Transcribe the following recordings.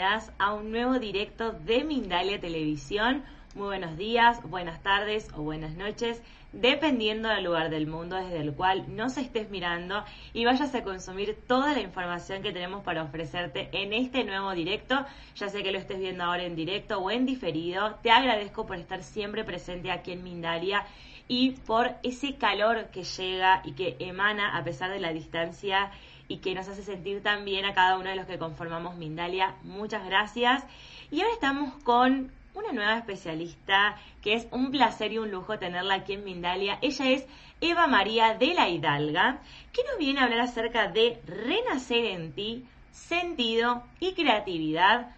A un nuevo directo de Mindalia Televisión. Muy buenos días, buenas tardes o buenas noches, dependiendo del lugar del mundo desde el cual nos estés mirando y vayas a consumir toda la información que tenemos para ofrecerte en este nuevo directo. Ya sé que lo estés viendo ahora en directo o en diferido. Te agradezco por estar siempre presente aquí en Mindalia y por ese calor que llega y que emana a pesar de la distancia y que nos hace sentir tan bien a cada uno de los que conformamos Mindalia. Muchas gracias. Y ahora estamos con una nueva especialista que es un placer y un lujo tenerla aquí en Mindalia. Ella es Eva María de la Hidalga, que nos viene a hablar acerca de renacer en ti, sentido y creatividad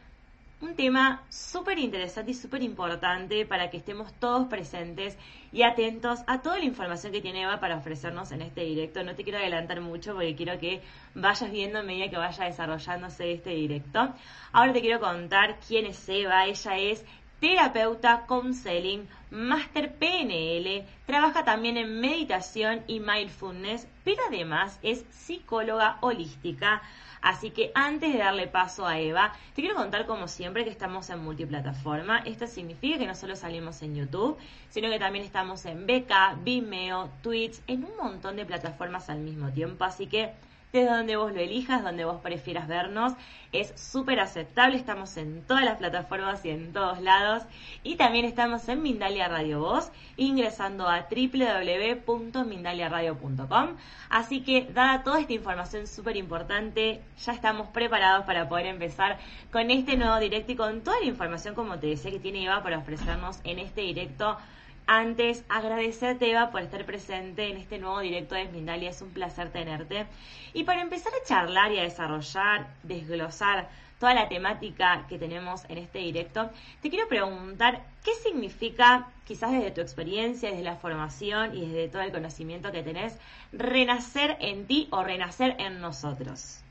un tema súper interesante y súper importante para que estemos todos presentes y atentos a toda la información que tiene Eva para ofrecernos en este directo. No te quiero adelantar mucho porque quiero que vayas viendo a medida que vaya desarrollándose este directo. Ahora te quiero contar quién es Eva. Ella es terapeuta counseling, máster PNL, trabaja también en meditación y mindfulness, pero además es psicóloga holística. Así que antes de darle paso a Eva, te quiero contar como siempre que estamos en multiplataforma. Esto significa que no solo salimos en YouTube, sino que también estamos en Beca, Vimeo, Twitch, en un montón de plataformas al mismo tiempo. Así que desde donde vos lo elijas, donde vos prefieras vernos. Es súper aceptable, estamos en todas las plataformas y en todos lados. Y también estamos en Mindalia Radio Voz, ingresando a www.mindaliaradio.com. Así que, dada toda esta información súper importante, ya estamos preparados para poder empezar con este nuevo directo y con toda la información, como te decía, que tiene Eva para ofrecernos en este directo antes, agradecerte, Eva, por estar presente en este nuevo directo de Mindalia. Es un placer tenerte. Y para empezar a charlar y a desarrollar, desglosar toda la temática que tenemos en este directo, te quiero preguntar qué significa, quizás desde tu experiencia, desde la formación y desde todo el conocimiento que tenés, renacer en ti o renacer en nosotros.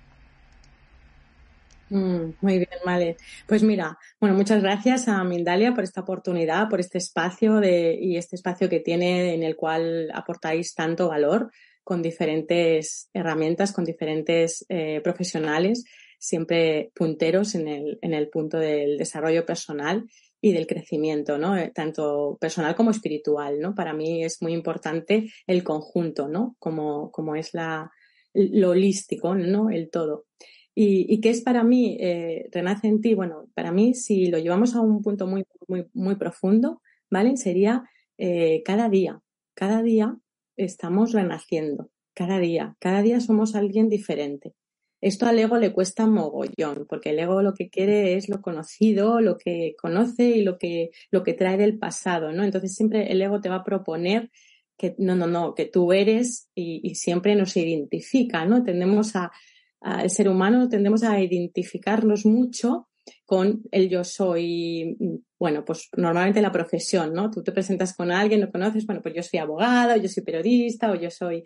Mm, muy bien, vale. Pues mira, bueno, muchas gracias a Mindalia por esta oportunidad, por este espacio de, y este espacio que tiene en el cual aportáis tanto valor con diferentes herramientas, con diferentes eh, profesionales, siempre punteros en el, en el punto del desarrollo personal y del crecimiento, ¿no? Eh, tanto personal como espiritual, ¿no? Para mí es muy importante el conjunto, ¿no? Como, como es la, lo holístico, ¿no? El todo. ¿Y, qué es para mí eh, Renace en ti? Bueno, para mí, si lo llevamos a un punto muy, muy, muy profundo, ¿vale? Sería eh, cada día. Cada día estamos renaciendo. Cada día. Cada día somos alguien diferente. Esto al ego le cuesta mogollón, porque el ego lo que quiere es lo conocido, lo que conoce y lo que, lo que trae del pasado, ¿no? Entonces siempre el ego te va a proponer que no, no, no, que tú eres y, y siempre nos identifica, ¿no? Tendemos a, el ser humano tendemos a identificarnos mucho con el yo soy, bueno, pues normalmente la profesión, ¿no? Tú te presentas con alguien, lo conoces, bueno, pues yo soy abogado, yo soy periodista o yo soy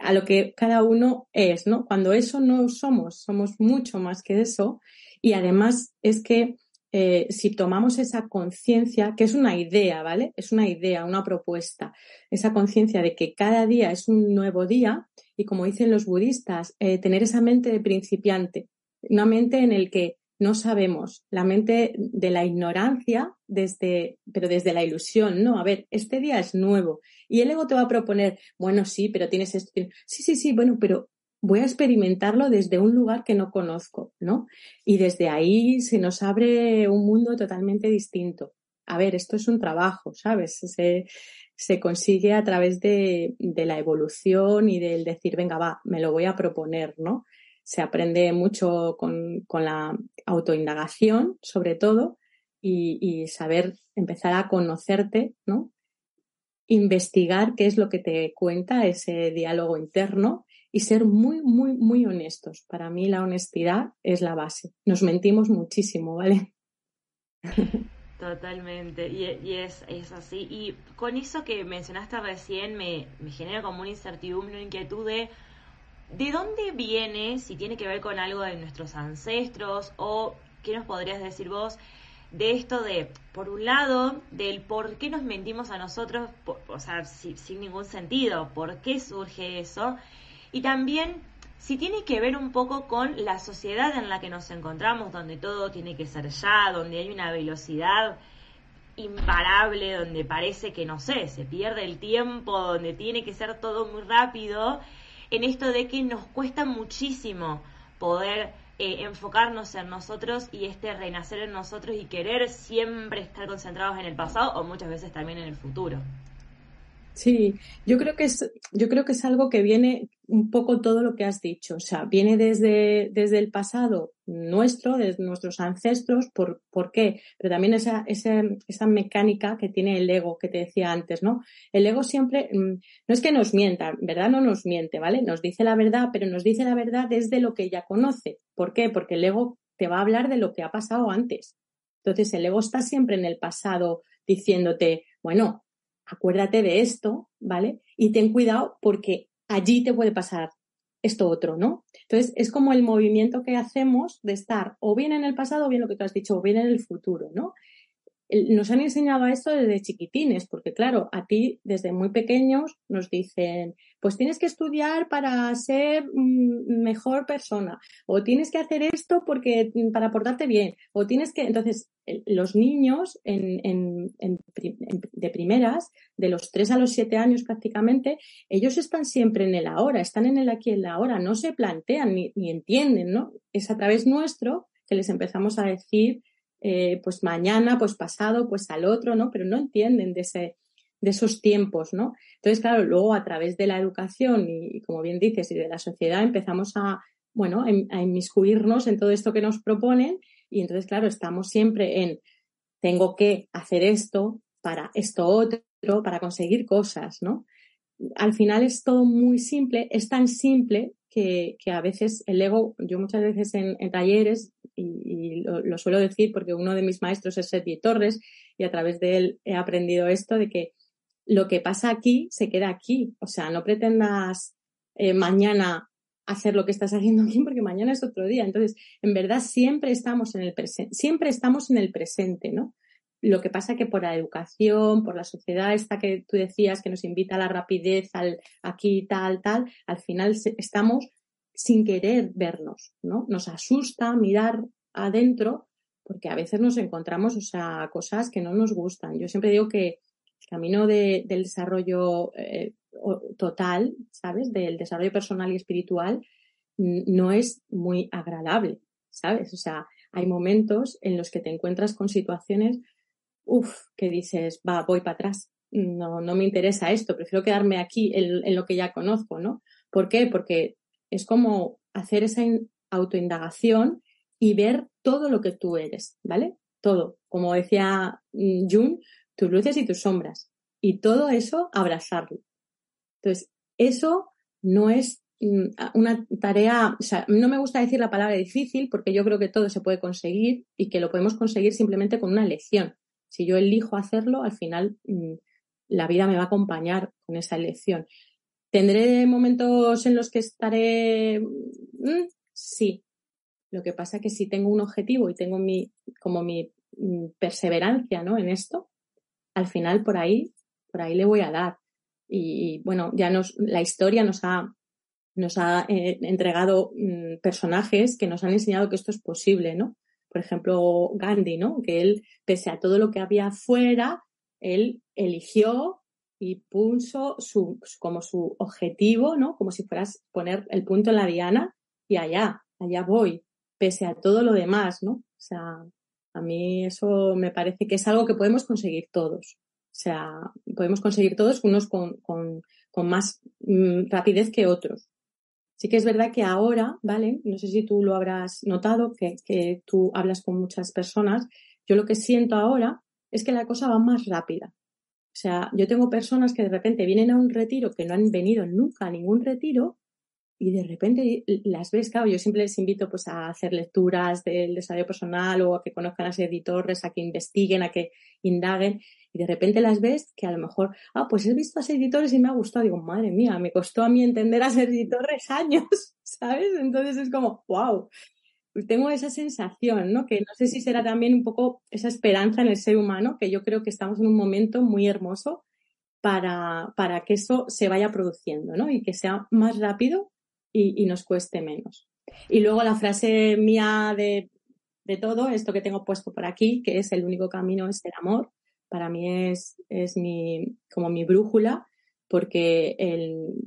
a lo que cada uno es, ¿no? Cuando eso no somos, somos mucho más que eso y además es que eh, si tomamos esa conciencia, que es una idea, ¿vale? Es una idea, una propuesta, esa conciencia de que cada día es un nuevo día, y como dicen los budistas, eh, tener esa mente de principiante, una mente en el que no sabemos, la mente de la ignorancia, desde, pero desde la ilusión, no, a ver, este día es nuevo y el ego te va a proponer, bueno, sí, pero tienes esto, sí, sí, sí, bueno, pero voy a experimentarlo desde un lugar que no conozco, ¿no? Y desde ahí se nos abre un mundo totalmente distinto. a ver, esto es un trabajo, ¿sabes? Se, se consigue a través de, la evolución y del decir, venga, va, me lo voy a proponer, ¿no? Se aprende mucho con, con la autoindagación, sobre todo, y, y, saber empezar a conocerte, ¿no? Investigar qué es lo que te cuenta ese diálogo interno y ser muy, muy, muy honestos. Para mí la honestidad es la base. Nos mentimos muchísimo, ¿vale? Totalmente, y, es, es, así. Y con eso que mencionaste recién me, me genera como una incertidumbre, una inquietud de de dónde viene, si tiene que ver con algo de nuestros ancestros o qué nos podrías decir vos de esto de, por un lado, del por qué nos mentimos a nosotros, o sea, sin ningún sentido, por qué surge eso, y también si tiene que ver un poco con la sociedad en la que nos encontramos, donde todo tiene que ser ya, donde hay una velocidad imparable, donde parece que, no sé, se pierde el tiempo, donde tiene que ser todo muy rápido, en esto de que nos cuesta muchísimo poder eh, enfocarnos en nosotros y este renacer en nosotros y querer siempre estar concentrados en el pasado o muchas veces también en el futuro. Sí, yo creo que es, yo creo que es algo que viene un poco todo lo que has dicho. O sea, viene desde, desde el pasado nuestro, desde nuestros ancestros, ¿por, ¿por qué? Pero también esa, esa, esa mecánica que tiene el ego que te decía antes, ¿no? El ego siempre, mm, no es que nos mienta, ¿verdad? No nos miente, ¿vale? Nos dice la verdad, pero nos dice la verdad desde lo que ya conoce. ¿Por qué? Porque el ego te va a hablar de lo que ha pasado antes. Entonces, el ego está siempre en el pasado diciéndote, bueno, acuérdate de esto, ¿vale? Y ten cuidado porque allí te puede pasar esto otro, ¿no? Entonces, es como el movimiento que hacemos de estar o bien en el pasado o bien lo que tú has dicho, o bien en el futuro, ¿no? Nos han enseñado a esto desde chiquitines, porque claro, a ti desde muy pequeños nos dicen, pues tienes que estudiar para ser mm, mejor persona, o tienes que hacer esto porque mm, para portarte bien, o tienes que, entonces, los niños en, en, de primeras, de los 3 a los 7 años prácticamente, ellos están siempre en el ahora, están en el aquí y en la ahora, no se plantean ni, ni entienden, ¿no? Es a través nuestro que les empezamos a decir eh, pues mañana, pues pasado, pues al otro, ¿no? Pero no entienden de, ese, de esos tiempos, ¿no? Entonces, claro, luego a través de la educación y, como bien dices, y de la sociedad empezamos a, bueno, a inmiscuirnos en todo esto que nos proponen y entonces, claro, estamos siempre en tengo que hacer esto para esto otro, para conseguir cosas, ¿no? Al final es todo muy simple, es tan simple que, que a veces el ego, yo muchas veces en, en talleres y, lo, suelo decir porque uno de mis maestros es Sergi Torres y a través de él he aprendido esto de que lo que pasa aquí se queda aquí. O sea, no pretendas eh, mañana hacer lo que estás haciendo aquí porque mañana es otro día. Entonces, en verdad siempre estamos en el presente, siempre estamos en el presente, ¿no? Lo que pasa que por la educación, por la sociedad esta que tú decías que nos invita a la rapidez, al aquí, tal, tal, al final estamos sin querer vernos, ¿no? Nos asusta mirar adentro porque a veces nos encontramos, o sea, cosas que no nos gustan. Yo siempre digo que el camino del desarrollo eh, total, ¿sabes? Del desarrollo personal y espiritual no es muy agradable, ¿sabes? O sea, hay momentos en los que te encuentras con situaciones, uff, que dices, va, voy para atrás, no, no me interesa esto, prefiero quedarme aquí en, en, lo que ya conozco, ¿no? ¿Por qué? Porque es como hacer esa autoindagación y ver todo lo que tú eres, ¿vale? Todo. Como decía mm, Jun, tus luces y tus sombras. Y todo eso abrazarlo. Entonces, eso no es mm, una tarea, o sea, no me gusta decir la palabra difícil porque yo creo que todo se puede conseguir y que lo podemos conseguir simplemente con una elección. Si yo elijo hacerlo, al final mm, la vida me va a acompañar con esa elección. ¿Tendré momentos en los que estaré? Mm, sí. Lo que pasa es que si tengo un objetivo y tengo mi, como mi mm, perseverancia, ¿no? En esto, al final por ahí, por ahí le voy a dar. Y, bueno, ya nos, la historia nos ha, nos ha eh, entregado mm, personajes que nos han enseñado que esto es posible, ¿no? Por ejemplo, Gandhi, ¿no? Que él, pese a todo lo que había afuera, él eligió y puso su, como su objetivo, ¿no? Como si fueras poner el punto en la diana y allá, allá voy, pese a todo lo demás, ¿no? O sea, A mí eso me parece que es algo que podemos conseguir todos. O sea, podemos conseguir todos unos con, con, con más mm, rapidez que otros. Sí que es verdad que ahora, ¿vale? No sé si tú lo habrás notado, que, que tú hablas con muchas personas. Yo lo que siento ahora es que la cosa va más rápida. O sea, yo tengo personas que de repente vienen a un retiro que no han venido nunca a ningún retiro y de repente las ves, claro, yo siempre les invito pues a hacer lecturas del desarrollo personal o a que conozcan a los editores, a que investiguen, a que indaguen y de repente las ves que a lo mejor, ah, pues he visto a esos editores y me ha gustado, digo, madre mía, me costó a mí entender a ser editores años, ¿sabes? Entonces es como, wow, tengo esa sensación, ¿no? Que no sé si será también un poco esa esperanza en el ser humano, que yo creo que estamos en un momento muy hermoso para, para que eso se vaya produciendo, ¿no? Y que sea más rápido y, nos cueste menos. Y luego la frase mía de, de, todo, esto que tengo puesto por aquí, que es el único camino es el amor, para mí es, es mi, como mi brújula, porque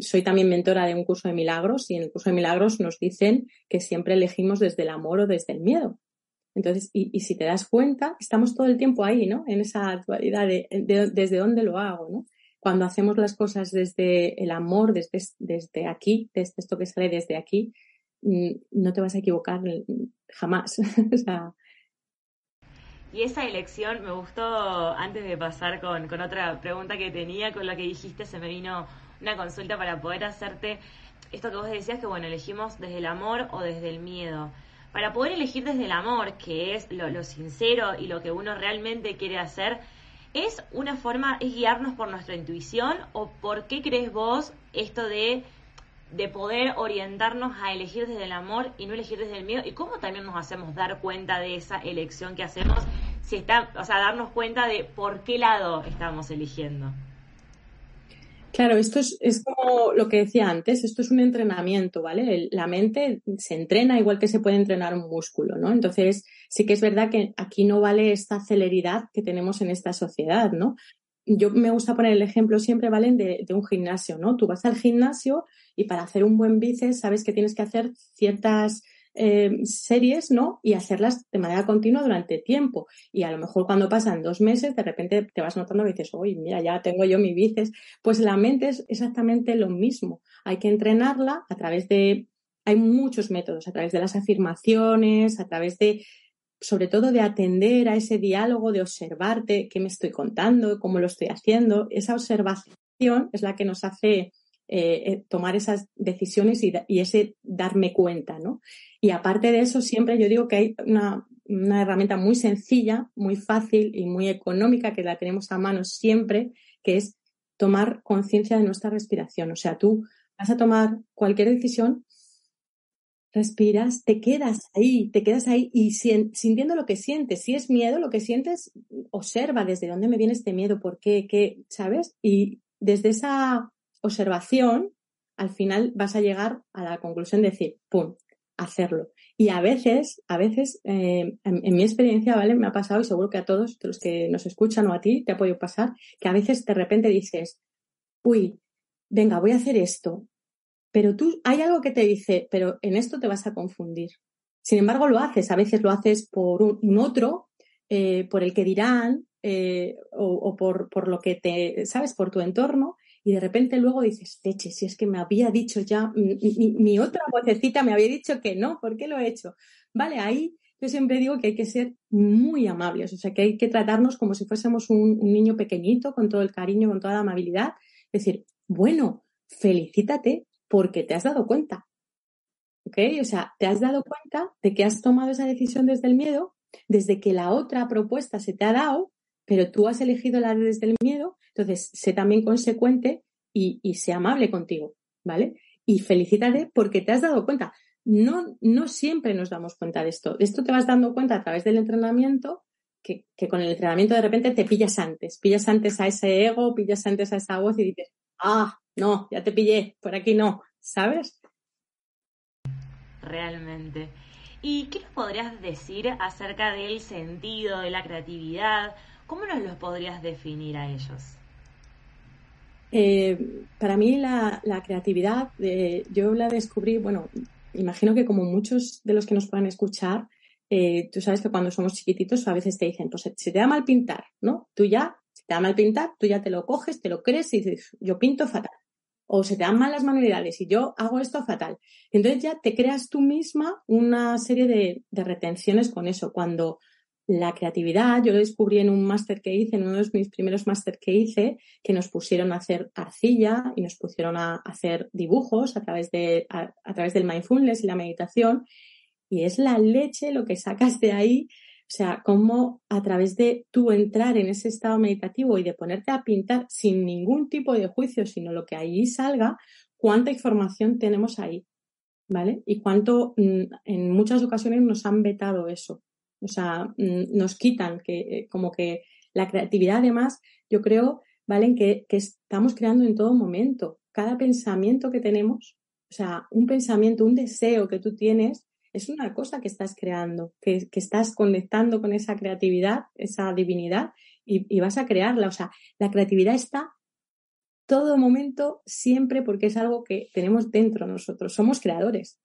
soy también mentora de un curso de milagros y en el curso de milagros nos dicen que siempre elegimos desde el amor o desde el miedo. Entonces, y, si te das cuenta, estamos todo el tiempo ahí, ¿no? En esa actualidad de, de, desde dónde lo hago, ¿no? cuando hacemos las cosas desde el amor, desde, desde aquí, desde esto que sale desde aquí, mm, no te vas a equivocar jamás. Y esa elección me gustó, antes de pasar con, con otra pregunta que tenía, con lo que dijiste, se me vino una consulta para poder hacerte esto que vos decías, que bueno, elegimos desde el amor o desde el miedo. Para poder elegir desde el amor, que es lo, lo sincero y lo que uno realmente quiere hacer, ¿Es una forma, es guiarnos por nuestra intuición o por qué crees vos esto de, de poder orientarnos a elegir desde el amor y no elegir desde el miedo? ¿Y cómo también nos hacemos dar cuenta de esa elección que hacemos? Si está, o sea, darnos cuenta de por qué lado estamos eligiendo. Claro, esto es, es, como lo que decía antes, esto es un entrenamiento, ¿vale? la mente se entrena igual que se puede entrenar un músculo, ¿no? Entonces, sí que es verdad que aquí no vale esta celeridad que tenemos en esta sociedad, ¿no? Yo me gusta poner el ejemplo siempre, ¿valen? De, de un gimnasio, ¿no? Tú vas al gimnasio y para hacer un buen bíceps sabes que tienes que hacer ciertas eh, series, ¿no? Y hacerlas de manera continua durante tiempo. Y a lo mejor cuando pasan dos meses, de repente te vas notando que dices, uy, mira, ya tengo yo mi bíceps. Pues la mente es exactamente lo mismo. Hay que entrenarla a través de, hay muchos métodos, a través de las afirmaciones, a través de, sobre todo de atender a ese diálogo, de observarte qué me estoy contando, cómo lo estoy haciendo. Esa observación es la que nos hace eh, eh, tomar esas decisiones y, y, ese darme cuenta, ¿no? Y aparte de eso, siempre yo digo que hay una, una herramienta muy sencilla, muy fácil y muy económica que la tenemos a mano siempre, que es tomar conciencia de nuestra respiración. O sea, tú vas a tomar cualquier decisión, respiras, te quedas ahí, te quedas ahí y sintiendo lo que sientes. Si es miedo, lo que sientes, observa desde dónde me viene este miedo, por qué, qué, ¿sabes? Y desde esa observación, al final vas a llegar a la conclusión de decir, ¡pum!, hacerlo. Y a veces, a veces, eh, en, mi experiencia, ¿vale? Me ha pasado y seguro que a todos los que nos escuchan o a ti te ha podido pasar, que a veces de repente dices, uy, venga, voy a hacer esto. Pero tú, hay algo que te dice, pero en esto te vas a confundir. Sin embargo, lo haces. A veces lo haces por un, otro, eh, por el que dirán, eh, o, por, por, lo que te, sabes, por tu entorno y de repente luego dices, leche, si es que me había dicho ya, mi, otra vocecita me había dicho que no, ¿por qué lo he hecho? Vale, ahí yo siempre digo que hay que ser muy amables, o sea, que hay que tratarnos como si fuésemos un, niño pequeñito, con todo el cariño, con toda la amabilidad. Decir, bueno, felicítate porque te has dado cuenta. ¿Ok? O sea, te has dado cuenta de que has tomado esa decisión desde el miedo, desde que la otra propuesta se te ha dado, pero tú has elegido la desde el miedo entonces, sé también consecuente y, sé amable contigo, ¿vale? Y felicítate porque te has dado cuenta. No, no siempre nos damos cuenta de esto. De esto te vas dando cuenta a través del entrenamiento, que con el entrenamiento de repente te pillas antes, pillas antes a ese ego, pillas antes a esa voz y dices, ah, no, ya te pillé, por aquí no, ¿sabes? Realmente. ¿Y qué nos podrías decir acerca del sentido, de la creatividad? ¿Cómo nos los podrías definir a ellos? Eh, para mí la, creatividad, eh, yo la descubrí, bueno, imagino que como muchos de los que nos puedan escuchar, eh, tú sabes que cuando somos chiquititos a veces te dicen, pues se te da mal pintar, ¿no? Tú ya, se te da mal pintar, tú ya te lo coges, te lo crees y dices, yo pinto fatal. O se te dan mal las manualidades y yo hago esto fatal. Entonces ya te creas tú misma una serie de, retenciones con eso. Cuando la creatividad, yo lo descubrí en un máster que hice, en uno de mis primeros máster que hice, que nos pusieron a hacer arcilla y nos pusieron a hacer dibujos a través, de, a, través del mindfulness y la meditación. Y es la leche lo que sacas de ahí. O sea, cómo a través de tú entrar en ese estado meditativo y de ponerte a pintar sin ningún tipo de juicio, sino lo que ahí salga, cuánta información tenemos ahí. ¿Vale? Y cuánto mm, en muchas ocasiones nos han vetado eso. O sea, mm, nos quitan que eh, como que la creatividad además, yo creo, ¿vale? Que, que estamos creando en todo momento. Cada pensamiento que tenemos, o sea, un pensamiento, un deseo que tú tienes, es una cosa que estás creando, que, que estás conectando con esa creatividad, esa divinidad, y, y, vas a crearla. O sea, la creatividad está todo momento, siempre, porque es algo que tenemos dentro nosotros. Somos creadores.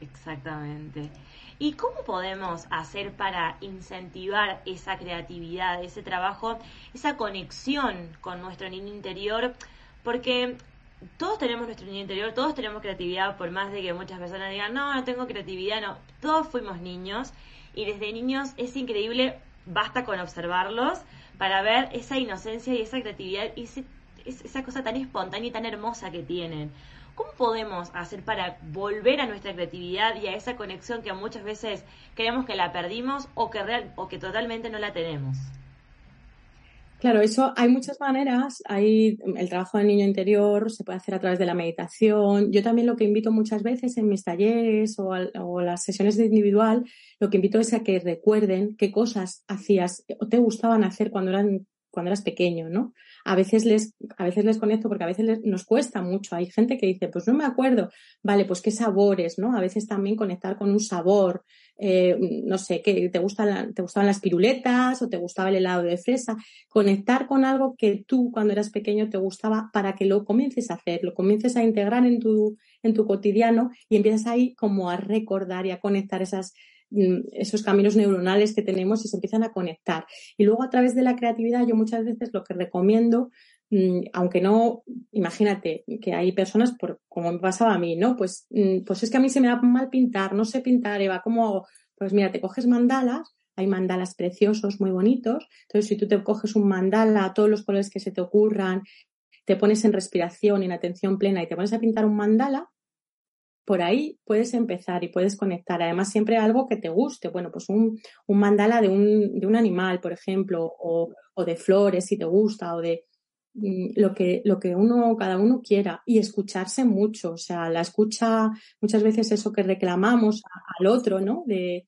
Exactamente. ¿Y cómo podemos hacer para incentivar esa creatividad, ese trabajo, esa conexión con nuestro niño interior? Porque todos tenemos nuestro niño interior, todos tenemos creatividad, por más de que muchas personas digan, no, no tengo creatividad, no, todos fuimos niños y desde niños es increíble, basta con observarlos para ver esa inocencia y esa creatividad y esa cosa tan espontánea y tan hermosa que tienen. ¿Cómo podemos hacer para volver a nuestra creatividad y a esa conexión que muchas veces creemos que la perdimos o que, real, o que totalmente no la tenemos? Claro, eso hay muchas maneras. Hay el trabajo del niño interior, se puede hacer a través de la meditación. Yo también lo que invito muchas veces en mis talleres o, o, las sesiones de individual, lo que invito es a que recuerden qué cosas hacías o te gustaban hacer cuando eran cuando eras pequeño, ¿no? A veces les, a veces les conecto porque a veces nos cuesta mucho. Hay gente que dice, pues no me acuerdo. Vale, pues qué sabores, ¿no? A veces también conectar con un sabor. Eh, no sé, que te gustan, te gustaban las piruletas o te gustaba el helado de fresa. Conectar con algo que tú cuando eras pequeño te gustaba para que lo comiences a hacer, lo comiences a integrar en tu, en tu cotidiano y empiezas ahí como a recordar y a conectar esas, esos caminos neuronales que tenemos y se empiezan a conectar. Y luego a través de la creatividad yo muchas veces lo que recomiendo, mm, aunque no, imagínate que hay personas, por, como me pasaba a mí, ¿no? Pues, mm, pues es que a mí se me da mal pintar, no sé pintar, Eva, ¿cómo hago? Pues mira, te coges mandalas, hay mandalas preciosos, muy bonitos. Entonces, si tú te coges un mandala, todos los colores que se te ocurran, te pones en respiración, en atención plena y te pones a pintar un mandala, por ahí puedes empezar y puedes conectar. Además, siempre algo que te guste. Bueno, pues un, un mandala de un, de un, animal, por ejemplo, o, o, de flores si te gusta, o de mm, lo que, lo que uno, cada uno quiera. Y escucharse mucho. O sea, la escucha, muchas veces eso que reclamamos al otro, ¿no? De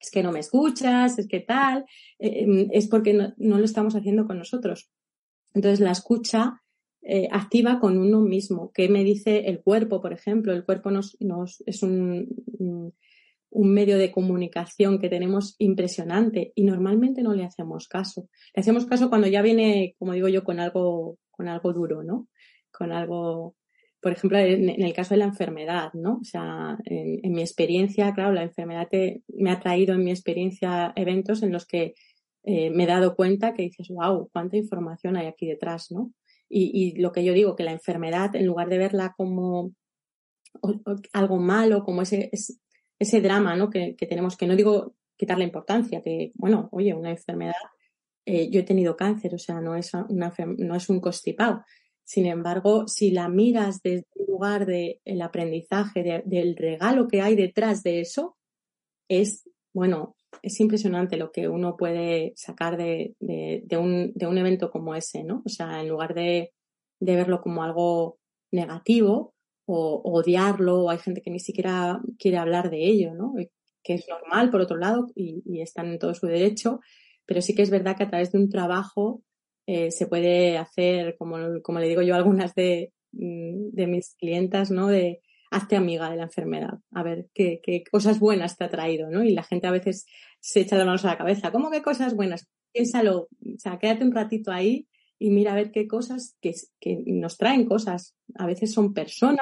es que no me escuchas, es que tal, eh, em, es porque no, no lo estamos haciendo con nosotros. Entonces, la escucha eh, activa con uno mismo. ¿Qué me dice el cuerpo, por ejemplo? El cuerpo nos, es un, un medio de comunicación que tenemos impresionante y normalmente no le hacemos caso. Le hacemos caso cuando ya viene, como digo yo, con algo, con algo duro, ¿no? Con algo, por ejemplo, en, el caso de la enfermedad, ¿no? O sea, en, mi experiencia, claro, la enfermedad me ha traído en mi experiencia eventos en los que eh, me he dado cuenta que dices, wow, cuánta información hay aquí detrás, ¿no? Y, y, lo que yo digo, que la enfermedad, en lugar de verla como algo malo, como ese, ese drama ¿no? que, que, tenemos, que no digo quitar la importancia, que, bueno, oye, una enfermedad, eh, yo he tenido cáncer, o sea, no es, una, no es un constipado. Sin embargo, si la miras desde el lugar del aprendizaje, del regalo que hay detrás de eso, es, bueno, es impresionante lo que uno puede sacar de, de, un, de un evento como ese, ¿no? O sea, en lugar de, de verlo como algo negativo o, odiarlo, o hay gente que ni siquiera quiere hablar de ello, ¿no? Que es normal, por otro lado, y, y están en todo su derecho, pero sí que es verdad que a través de un trabajo eh, se puede hacer, como, como le digo yo a algunas de, mm, de mis clientas, ¿no? De, hazte amiga de la enfermedad, a ver qué, cosas buenas te ha traído, ¿no? Y la gente a veces se echa las manos a la cabeza, ¿cómo que cosas buenas? Piénsalo, o sea, quédate un ratito ahí y mira a ver qué cosas que, nos traen cosas. A veces son personas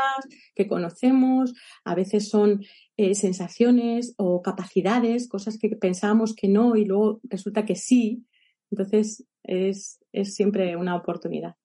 que conocemos, a veces son eh, sensaciones o capacidades, cosas que pensábamos que no y luego resulta que sí. Entonces es, es siempre una oportunidad.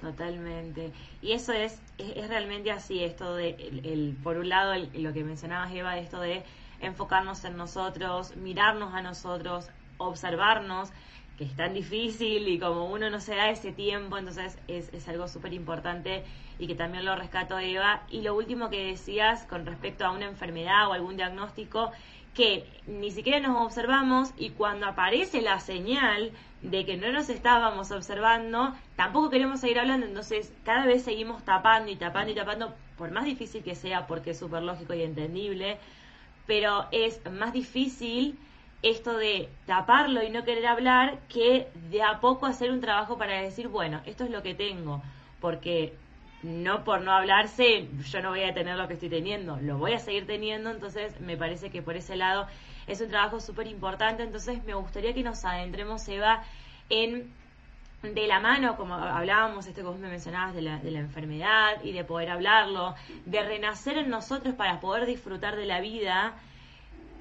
Totalmente. Y eso es, es, realmente así, esto de, el, por un lado, lo que mencionabas, Eva, esto de enfocarnos en nosotros, mirarnos a nosotros, observarnos, que es tan difícil y como uno no se da ese tiempo, entonces es, es algo súper importante y que también lo rescato Eva. Y lo último que decías con respecto a una enfermedad o algún diagnóstico, que ni siquiera nos observamos y cuando aparece la señal de que no nos estábamos observando, tampoco queremos seguir hablando, entonces cada vez seguimos tapando y tapando y tapando, por más difícil que sea, porque es súper lógico y entendible, pero es más difícil esto de taparlo y no querer hablar que de a poco hacer un trabajo para decir, bueno, esto es lo que tengo, porque no por no hablarse yo no voy a tener lo que estoy teniendo, lo voy a seguir teniendo, entonces me parece que por ese lado es un trabajo súper importante, entonces me gustaría que nos adentremos, Eva, en de la mano, como hablábamos, esto que vos me mencionabas de la, de la enfermedad y de poder hablarlo, de renacer en nosotros para poder disfrutar de la vida,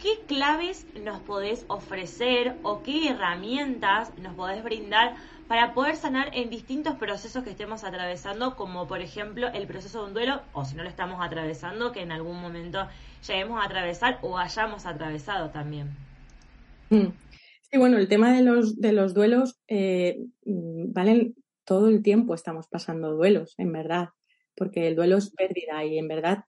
¿qué claves nos podés ofrecer o qué herramientas nos podés brindar para poder sanar en distintos procesos que estemos atravesando, como por ejemplo el proceso de un duelo, o si no lo estamos atravesando, que en algún momento lleguemos a atravesar o hayamos atravesado también? Mm. Sí, bueno, el tema de los, de los duelos, eh, mm, valen todo el tiempo estamos pasando duelos, en verdad, porque el duelo es pérdida y en verdad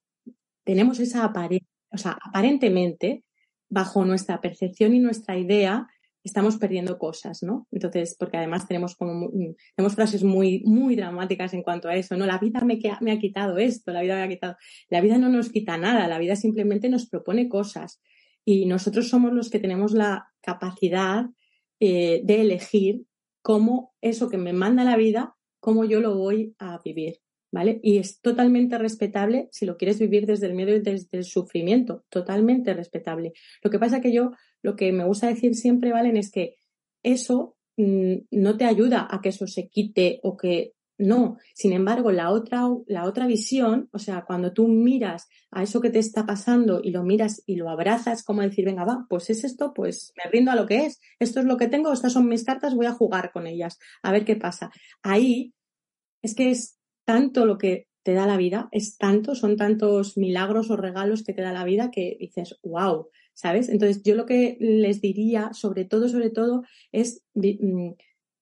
tenemos esa apariencia, o sea, aparentemente bajo nuestra percepción y nuestra idea, estamos perdiendo cosas, ¿no? Entonces, porque además tenemos como mm, tenemos frases muy muy dramáticas en cuanto a eso, ¿no? La vida me, me ha quitado esto, la vida me ha quitado. La vida no nos quita nada, la vida simplemente nos propone cosas y nosotros somos los que tenemos la capacidad eh, de elegir cómo eso que me manda la vida, cómo yo lo voy a vivir. ¿Vale? Y es totalmente respetable si lo quieres vivir desde el miedo y desde el sufrimiento, totalmente respetable. Lo que pasa que yo, lo que me gusta decir siempre, Valen, es que eso mm, no te ayuda a que eso se quite o que no. Sin embargo, la otra, la otra visión, o sea, cuando tú miras a eso que te está pasando y lo miras y lo abrazas, como decir, venga, va, pues es esto, pues me rindo a lo que es. Esto es lo que tengo, estas son mis cartas, voy a jugar con ellas, a ver qué pasa. Ahí es que es tanto lo que te da la vida, es tanto, son tantos milagros o regalos que te da la vida que dices, wow, ¿sabes? Entonces yo lo que les diría, sobre todo, sobre todo, es mm,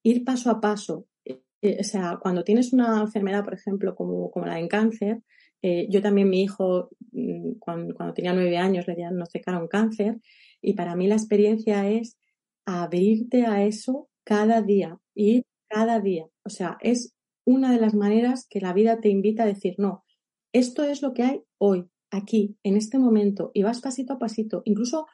ir paso a paso. Eh, eh, o sea, cuando tienes una enfermedad, por ejemplo, como, como la de cáncer, eh, yo también mi hijo, mm, cuando, cuando, tenía nueve años, le diagnosticaron cáncer y para mí la experiencia es abrirte a eso cada día, ir cada día. O sea, es una de las maneras que la vida te invita a decir, no, esto es lo que hay hoy, aquí, en este momento, y vas pasito a pasito, incluso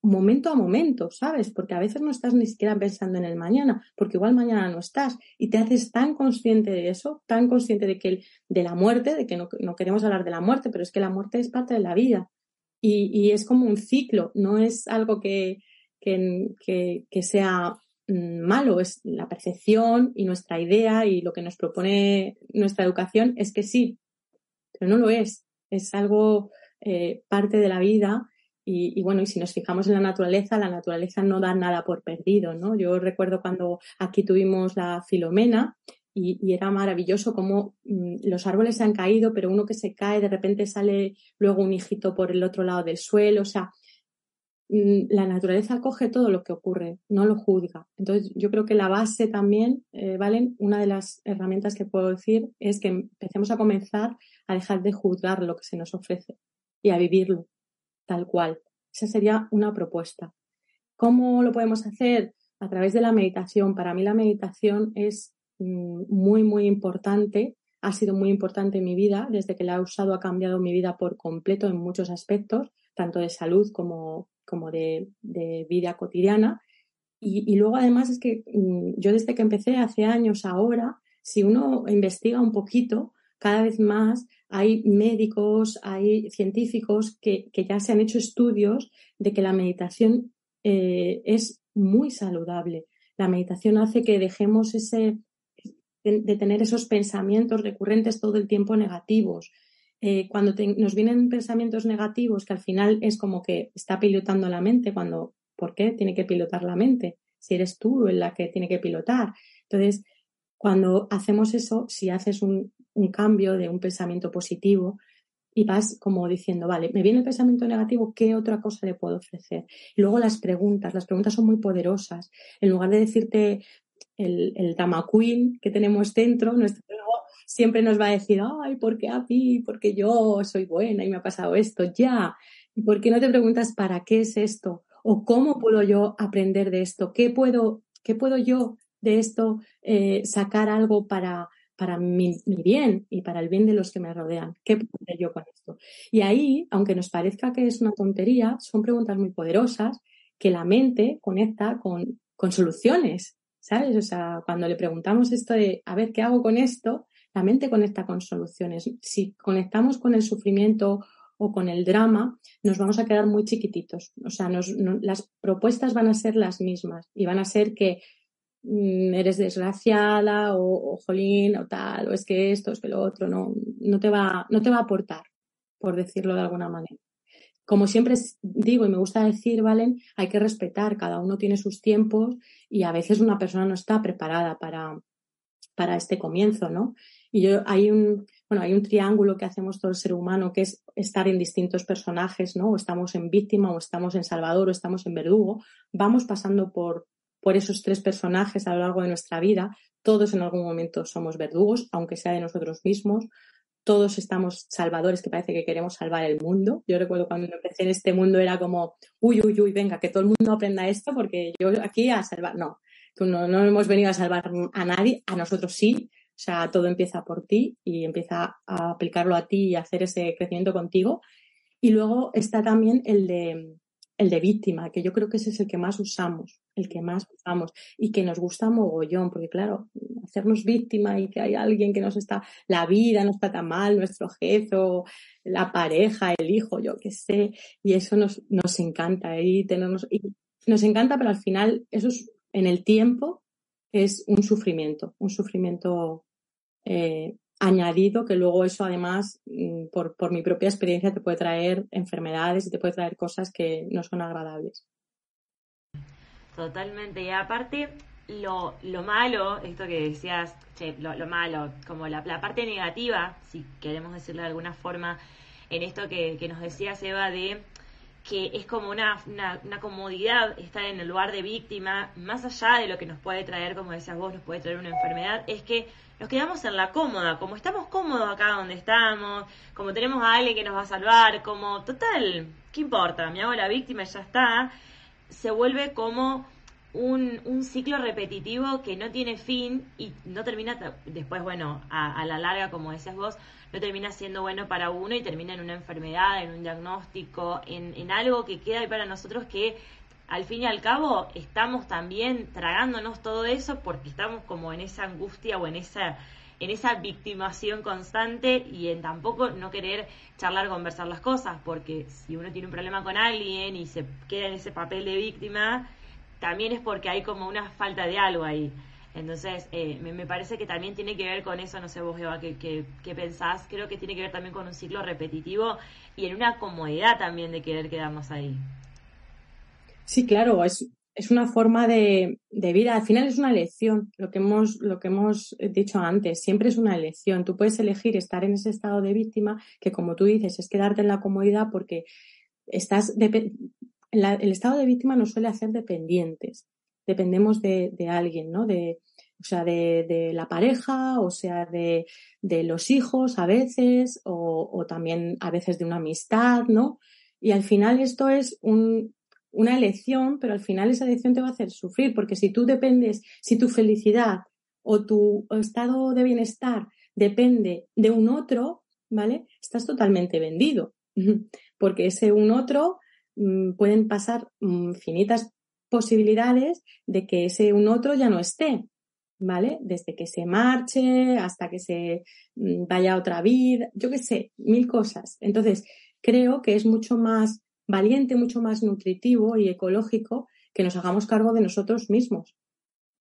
momento a momento, ¿sabes? Porque a veces no estás ni siquiera pensando en el mañana, porque igual mañana no estás y te haces tan consciente de eso, tan consciente de que de la muerte, de que no, queremos hablar de la muerte, pero es que la muerte es parte de la vida y, es como un ciclo, no es algo que, que, que sea malo, es la percepción y nuestra idea y lo que nos propone nuestra educación es que sí, pero no lo es, es algo eh, parte de la vida y, bueno, y si nos fijamos en la naturaleza, la naturaleza no da nada por perdido, ¿no? Yo recuerdo cuando aquí tuvimos la filomena y, era maravilloso como mm, los árboles se han caído, pero uno que se cae, de repente sale luego un hijito por el otro lado del suelo, o sea, Mm, la naturaleza coge todo lo que ocurre, no lo juzga. Entonces, yo creo que la base también, eh, Valen, una de las herramientas que puedo decir es que empecemos a comenzar a dejar de juzgar lo que se nos ofrece y a vivirlo tal cual. Esa sería una propuesta. ¿Cómo lo podemos hacer? A través de la meditación. Para mí la meditación es mm, muy, muy importante. Ha sido muy importante en mi vida. Desde que la he usado ha cambiado mi vida por completo en muchos aspectos, tanto de salud como, como de, vida cotidiana. Y, luego además es que mm, yo desde que empecé hace años ahora, si uno investiga un poquito, cada vez más hay médicos, hay científicos que, ya se han hecho estudios de que la meditación eh, es muy saludable. La meditación hace que dejemos ese, de, tener esos pensamientos recurrentes todo el tiempo negativos. Eh, cuando nos vienen pensamientos negativos, que al final es como que está pilotando la mente, cuando, ¿por qué tiene que pilotar la mente? Si eres tú en la que tiene que pilotar. Entonces, cuando hacemos eso, si haces un, un cambio de un pensamiento positivo, y vas como diciendo, vale, me viene el pensamiento negativo, ¿qué otra cosa le puedo ofrecer? Y luego las preguntas, las preguntas son muy poderosas. En lugar de decirte el, el drama queen que tenemos dentro, nuestro siempre nos va a decir, ay, ¿por qué a mí? Porque yo soy buena y me ha pasado esto, ya. ¿Y por qué no te preguntas para qué es esto? ¿O cómo puedo yo aprender de esto? ¿Qué puedo, qué puedo yo de esto eh, sacar algo para, para mi, bien y para el bien de los que me rodean. ¿Qué puedo hacer yo con esto? Y ahí, aunque nos parezca que es una tontería, son preguntas muy poderosas que la mente conecta con, con soluciones, ¿sabes? O sea, cuando le preguntamos esto de, a ver, ¿qué hago con esto? La mente conecta con soluciones. Si conectamos con el sufrimiento o con el drama, nos vamos a quedar muy chiquititos. O sea, las propuestas van a ser las mismas y van a ser que Mm, eres desgraciada o, jolín o tal, o es que esto, es que lo otro, no, no, te va, no te va a aportar, por decirlo de alguna manera. Como siempre digo y me gusta decir, Valen, hay que respetar, cada uno tiene sus tiempos y a veces una persona no está preparada para, para este comienzo, ¿no? Y yo, hay un, bueno, hay un triángulo que hacemos todo el ser humano que es estar en distintos personajes, ¿no? O estamos en víctima, o estamos en salvador, o estamos en verdugo. Vamos pasando por, por esos tres personajes a lo largo de nuestra vida. Todos en algún momento somos verdugos, aunque sea de nosotros mismos. Todos estamos salvadores que parece que queremos salvar el mundo. Yo recuerdo cuando empecé en este mundo era como, uy, uy, uy, venga, que todo el mundo aprenda esto porque yo aquí a salvar. No, no, no hemos venido a salvar a nadie, a nosotros sí. O sea, todo empieza por ti y empieza a aplicarlo a ti y a hacer ese crecimiento contigo. Y luego está también el de, el de víctima, que yo creo que ese es el que más usamos, el que más usamos y que nos gusta mogollón, porque claro, hacernos víctima y que hay alguien que nos está, la vida no está tan mal, nuestro jefe, la pareja, el hijo, yo qué sé, y eso nos, nos encanta y tenemos, y nos encanta, pero al final eso es, en el tiempo es un sufrimiento, un sufrimiento eh, añadido que luego eso además, mm, por, por, mi propia experiencia, te puede traer enfermedades y te puede traer cosas que no son agradables. Totalmente. Y aparte, lo, lo malo, esto que decías, lo, lo, malo, como la, la, parte negativa, si queremos decirlo de alguna forma, en esto que, que nos decía Eva de que es como una, una, una, comodidad estar en el lugar de víctima, más allá de lo que nos puede traer, como decías vos, nos puede traer una enfermedad, es que nos quedamos en la cómoda, como estamos cómodos acá donde estamos, como tenemos a alguien que nos va a salvar, como total, ¿qué importa? Me hago la víctima y ya está, se vuelve como un, un ciclo repetitivo que no tiene fin y no termina después, bueno, a, a la larga, como decías vos, no termina siendo bueno para uno y termina en una enfermedad, en un diagnóstico, en, en algo que queda ahí para nosotros que al fin y al cabo estamos también tragándonos todo eso porque estamos como en esa angustia o en esa en esa victimación constante y en tampoco no querer charlar, conversar las cosas, porque si uno tiene un problema con alguien y se queda en ese papel de víctima, también es porque hay como una falta de algo ahí. Entonces, eh, me, parece que también tiene que ver con eso, no sé vos, Eva, ¿qué, qué, pensás? Creo que tiene que ver también con un ciclo repetitivo y en una comodidad también de querer quedarnos ahí. Sí, claro, es, es una forma de, de, vida. Al final es una elección. Lo que hemos, lo que hemos dicho antes, siempre es una elección. Tú puedes elegir estar en ese estado de víctima, que como tú dices, es quedarte en la comodidad porque estás el estado de víctima nos suele hacer dependientes. Dependemos de, de alguien, ¿no? De, o sea, de, de, la pareja, o sea, de, de los hijos a veces, o, o también a veces de una amistad, ¿no? Y al final esto es un, una elección, pero al final esa elección te va a hacer sufrir, porque si tú dependes, si tu felicidad o tu estado de bienestar depende de un otro, ¿vale? Estás totalmente vendido, porque ese un otro mm, pueden pasar infinitas posibilidades de que ese un otro ya no esté, ¿vale? Desde que se marche hasta que se mm, vaya a otra vida, yo qué sé, mil cosas. Entonces, creo que es mucho más valiente, mucho más nutritivo y ecológico que nos hagamos cargo de nosotros mismos.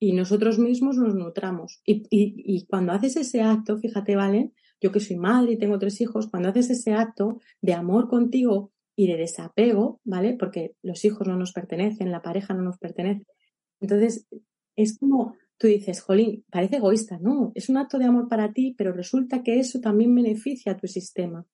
y nosotros mismos nos nutramos. Y, cuando haces ese acto, fíjate, ¿vale? Yo que soy madre y tengo tres hijos, cuando haces ese acto de amor contigo y de desapego, ¿vale? Porque los hijos no nos pertenecen, la pareja no nos pertenece. Entonces, es como tú dices, jolín, parece egoísta, no, es un acto de amor para ti, pero resulta que eso también beneficia a tu sistema,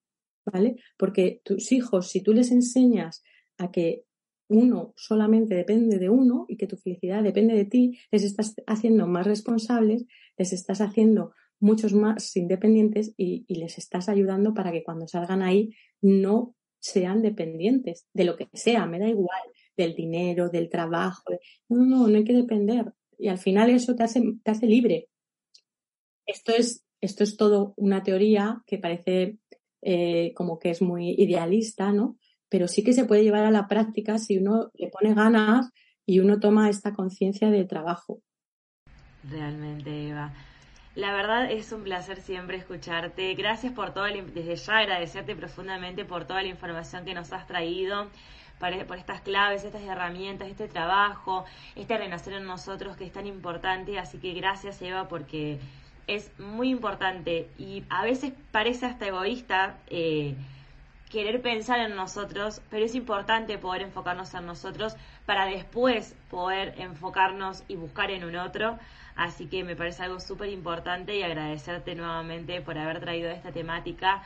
¿vale? Porque tus hijos, si tú les enseñas a que uno solamente depende de uno y que tu felicidad depende de ti, les estás haciendo más responsables, les estás haciendo muchos más independientes y, les estás ayudando para que cuando salgan ahí no sean dependientes de lo que sea, me da igual, del dinero, del trabajo, no, no, no hay que depender. Y al final eso te hace, te hace libre. Esto es, esto es todo una teoría que parece eh, como que es muy idealista, ¿no? pero sí que se puede llevar a la práctica si uno le pone ganas y uno toma esta conciencia del trabajo. Realmente, Eva. La verdad es un placer siempre escucharte. Gracias por todo, desde ya agradecerte profundamente por toda la información que nos has traído, por, estas claves, estas herramientas, este trabajo, este renacer en nosotros que es tan importante. Así que gracias, Eva, porque es muy importante y a veces parece hasta egoísta. Eh, querer pensar en nosotros, pero es importante poder enfocarnos en nosotros para después poder enfocarnos y buscar en un otro. Así que me parece algo súper importante y agradecerte nuevamente por haber traído esta temática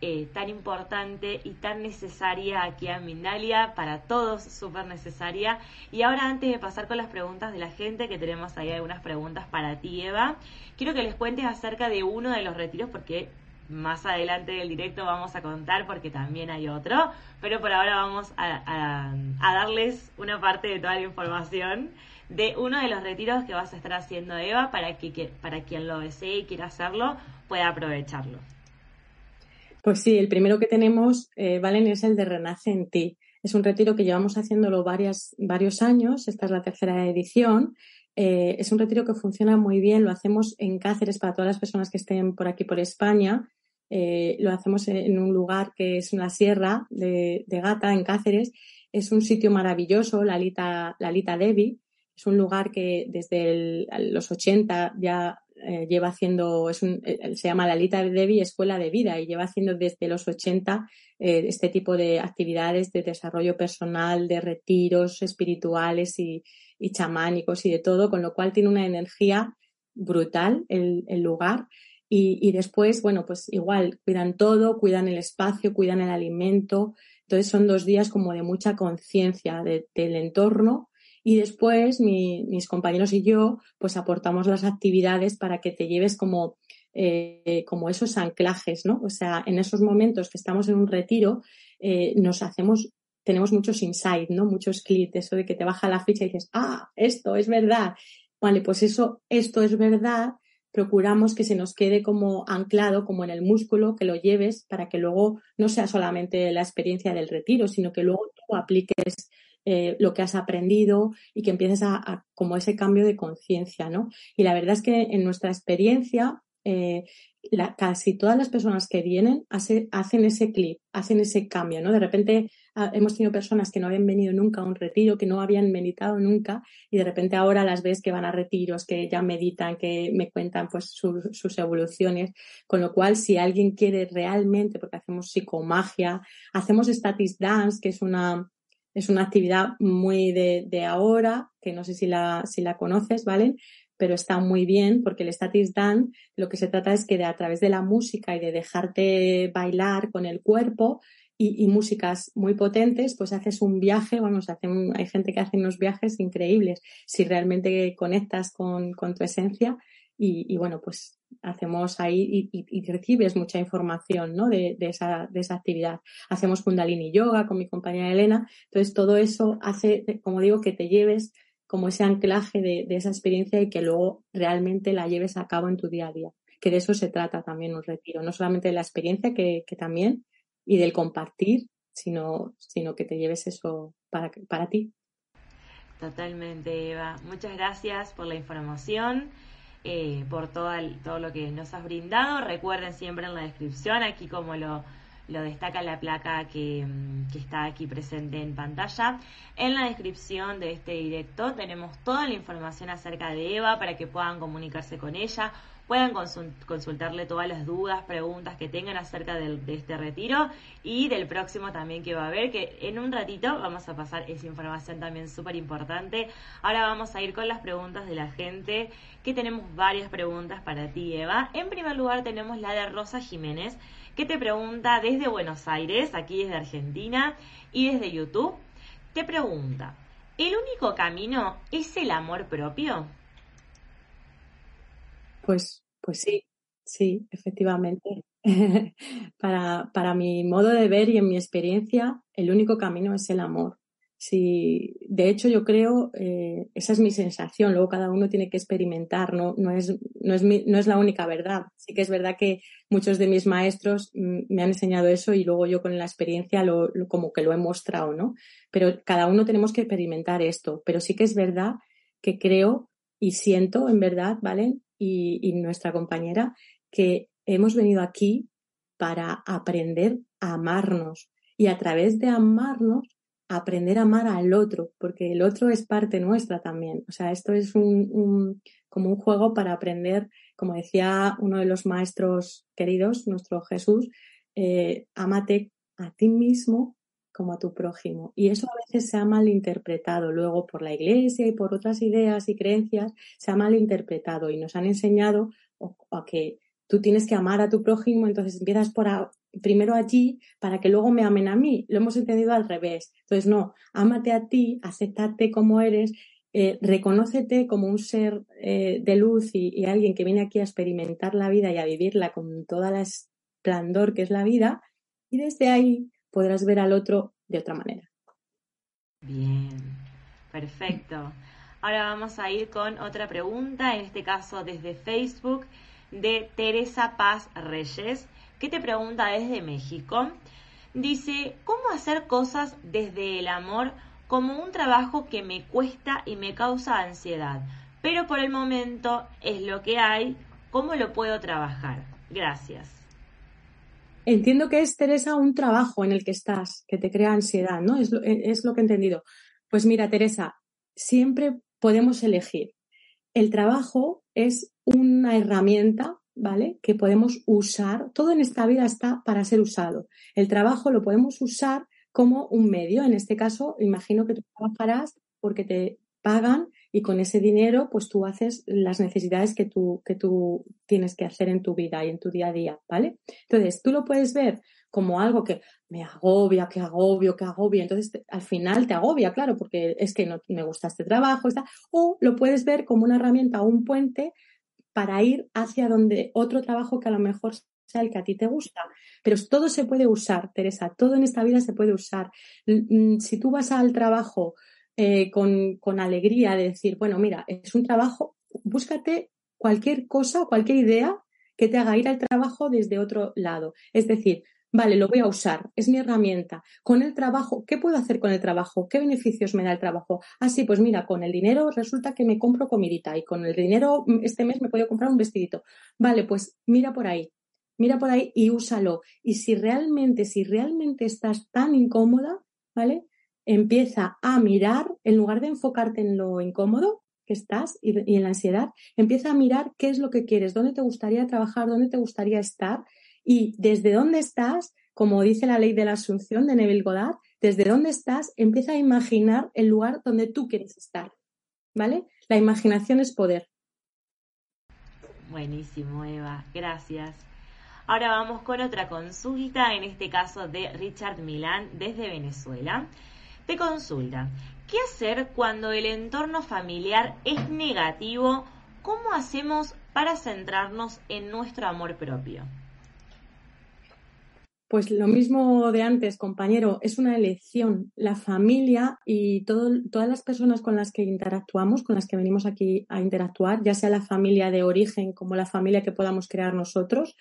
eh, tan importante y tan necesaria aquí a Mindalia, para todos súper necesaria. Y ahora antes de pasar con las preguntas de la gente, que tenemos ahí algunas preguntas para ti, Eva, quiero que les cuentes acerca de uno de los retiros porque más adelante del directo vamos a contar porque también hay otro, pero por ahora vamos a, darles una parte de toda la información de uno de los retiros que vas a estar haciendo Eva para que, para quien lo desee y quiera hacerlo pueda aprovecharlo. Pues sí, el primero que tenemos, eh, Valen, es el de Renace en ti. Es un retiro que llevamos haciéndolo varias, varios años, esta es la tercera edición. Eh, es un retiro que funciona muy bien, lo hacemos en Cáceres para todas las personas que estén por aquí por España eh, lo hacemos en un lugar que es una sierra de, Gata, en Cáceres. Es un sitio maravilloso, la Lita, la Devi. Es un lugar que desde los 80 ya eh, lleva haciendo, es un, eh, se llama la Lita Devi Escuela de Vida y lleva haciendo desde los 80 este tipo de actividades de desarrollo personal, de retiros espirituales y, y chamánicos y de todo, con lo cual tiene una energía brutal el, el lugar y, después, bueno, pues igual cuidan todo, cuidan el espacio, cuidan el alimento. Entonces son dos días como de mucha conciencia del entorno. Y después mis compañeros y yo, pues aportamos las actividades para que te lleves como, eh, como esos anclajes, ¿no? O sea, en esos momentos que estamos en un retiro, eh, nos hacemos tenemos muchos insights, ¿no? Muchos clics, eso de que te baja la ficha y dices, ah, esto es verdad. Vale, pues eso, esto es verdad, procuramos que se nos quede como anclado, como en el músculo, que lo lleves para que luego no sea solamente la experiencia del retiro, sino que luego tú apliques eh, lo que has aprendido y que empieces a, como ese cambio de conciencia, ¿no? Y la verdad es que en nuestra experiencia, eh, casi todas las personas que vienen hacen ese clip, hacen ese cambio, ¿no? De repente Ah, hemos tenido personas que no habían venido nunca a un retiro, que no habían meditado nunca y de repente ahora las ves que van a retiros, que ya meditan, que me cuentan pues sus evoluciones. Con lo cual, si alguien quiere realmente, porque hacemos psicomagia, hacemos status dance, que es una, es una actividad muy de, de ahora, que no sé si la, si la conoces, ¿vale? pero está muy bien porque el status dance lo que se trata es que de, a través de la música y de dejarte bailar con el cuerpo y, músicas muy potentes, pues haces un viaje, vamos, hay gente que hace unos viajes increíbles si realmente conectas con, tu esencia y, bueno, pues hacemos ahí y, recibes mucha información ¿no? de, esa, de esa actividad. Hacemos Kundalini Yoga con mi compañera Elena, entonces todo eso hace, como digo, que te lleves como ese anclaje de, esa experiencia y que luego realmente la lleves a cabo en tu día a día. Que de eso se trata también un retiro, no solamente de la experiencia, que, que también, y del compartir, sino, sino que te lleves eso para, para ti. Totalmente, Eva. Muchas gracias por la información, eh, por todo, todo lo que nos has brindado. Recuerden siempre en la descripción, aquí como lo, lo destaca la placa que, mm, que, está aquí presente en pantalla. En la descripción de este directo tenemos toda la información acerca de Eva para que puedan comunicarse con ella puedan consultarle todas las dudas, preguntas que tengan acerca de este retiro y del próximo también que va a haber, que en un ratito vamos a pasar esa información también súper importante. Ahora vamos a ir con las preguntas de la gente, que tenemos varias preguntas para ti, Eva. En primer lugar tenemos la de Rosa Jiménez, que te pregunta desde Buenos Aires, aquí desde Argentina, y desde YouTube, te pregunta, ¿el único camino es el amor propio? Pues, pues sí, sí, efectivamente. para, para mi modo de ver y en mi experiencia, el único camino es el amor. Sí, de hecho, yo creo, eh, esa es mi sensación. Luego cada uno tiene que experimentar, no, no, es, no, es no es la única verdad. Sí que es verdad que muchos de mis maestros mm, me han enseñado eso y luego yo con la experiencia lo, como que lo he mostrado, ¿no? Pero cada uno tenemos que experimentar esto. Pero sí que es verdad que creo y siento, en verdad, ¿vale? Y, nuestra compañera, que hemos venido aquí para aprender a amarnos y a través de amarnos aprender a amar al otro, porque el otro es parte nuestra también. O sea, esto es un, como un juego para aprender, como decía uno de los maestros queridos, nuestro Jesús, eh, amate a ti mismo como a tu prójimo. Y eso a veces se ha malinterpretado luego por la iglesia y por otras ideas y creencias, se ha malinterpretado y nos han enseñado a que tú tienes que amar a tu prójimo, entonces empiezas por primero allí para que luego me amen a mí. Lo hemos entendido al revés. Entonces, no, ámate a ti, acéptate como eres, eh, reconócete como un ser eh, de luz y, y, alguien que viene aquí a experimentar la vida y a vivirla con toda la esplendor que es la vida. Y desde ahí podrás ver al otro de otra manera. Bien, perfecto. Ahora vamos a ir con otra pregunta, en este caso desde Facebook, de Teresa Paz Reyes, que te pregunta desde México. Dice, ¿cómo hacer cosas desde el amor como un trabajo que me cuesta y me causa ansiedad? Pero por el momento es lo que hay, ¿cómo lo puedo trabajar? Gracias. Entiendo que es, Teresa, un trabajo en el que estás, que te crea ansiedad, ¿no? Es lo, es lo que he entendido. Pues mira, Teresa, siempre podemos elegir. El trabajo es una herramienta, ¿vale? Que podemos usar. Todo en esta vida está para ser usado. El trabajo lo podemos usar como un medio. En este caso, imagino que tú trabajarás porque te pagan y con ese dinero pues tú haces las necesidades que tú, que tú tienes que hacer en tu vida y en tu día a día, ¿vale? Entonces, tú lo puedes ver como algo que me agobia, que agobio, que agobia. Entonces, al final te agobia, claro, porque es que no me gusta este trabajo. O lo puedes ver como una herramienta o un puente para ir hacia donde otro trabajo que a lo mejor sea el que a ti te gusta. Pero todo se puede usar, Teresa, todo en esta vida se puede usar. Mm, si tú vas al trabajo eh, con, con, alegría de decir, bueno, mira, es un trabajo, búscate cualquier cosa, cualquier idea que te haga ir al trabajo desde otro lado. Es decir, vale, lo voy a usar, es mi herramienta. Con el trabajo, ¿qué puedo hacer con el trabajo? ¿Qué beneficios me da el trabajo? Ah, sí, pues mira, con el dinero resulta que me compro comidita y con el dinero mm, este mes me puedo comprar un vestidito. Vale, pues mira por ahí, mira por ahí y úsalo. Y si realmente, si realmente estás tan incómoda, ¿vale? Empieza a mirar, en lugar de enfocarte en lo incómodo que estás y, en la ansiedad, empieza a mirar qué es lo que quieres, dónde te gustaría trabajar, dónde te gustaría estar y desde dónde estás, como dice la ley de la asunción de Neville Goddard, desde dónde estás, empieza a imaginar el lugar donde tú quieres estar. ¿Vale? La imaginación es poder. Buenísimo, Eva. Gracias. Ahora vamos con otra consulta, en este caso de Richard Milán desde Venezuela. Te consulta, ¿qué hacer cuando el entorno familiar es negativo? ¿Cómo hacemos para centrarnos en nuestro amor propio? Pues lo mismo de antes, compañero, es una elección. La familia y todas las personas con las que interactuamos, con las que venimos aquí a interactuar, ya sea la familia de origen como la familia que podamos crear nosotros,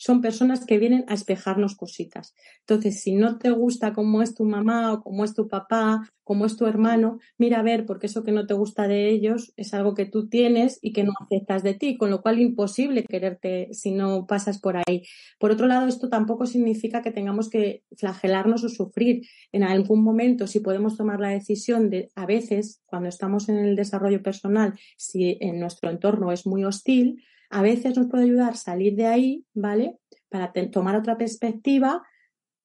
son personas que vienen a espejarnos cositas. Entonces, si no te gusta cómo es tu mamá o cómo es tu papá, cómo es tu hermano, mira a ver, porque eso que no te gusta de ellos es algo que tú tienes y que no aceptas de ti, con lo cual imposible quererte si no pasas por ahí. Por otro lado, esto tampoco significa que tengamos que flagelarnos o sufrir. En algún momento, si podemos tomar la decisión de, a veces, cuando estamos en el desarrollo personal, si en nuestro entorno es muy hostil, a veces nos puede ayudar salir de ahí, ¿vale? Para tomar otra perspectiva,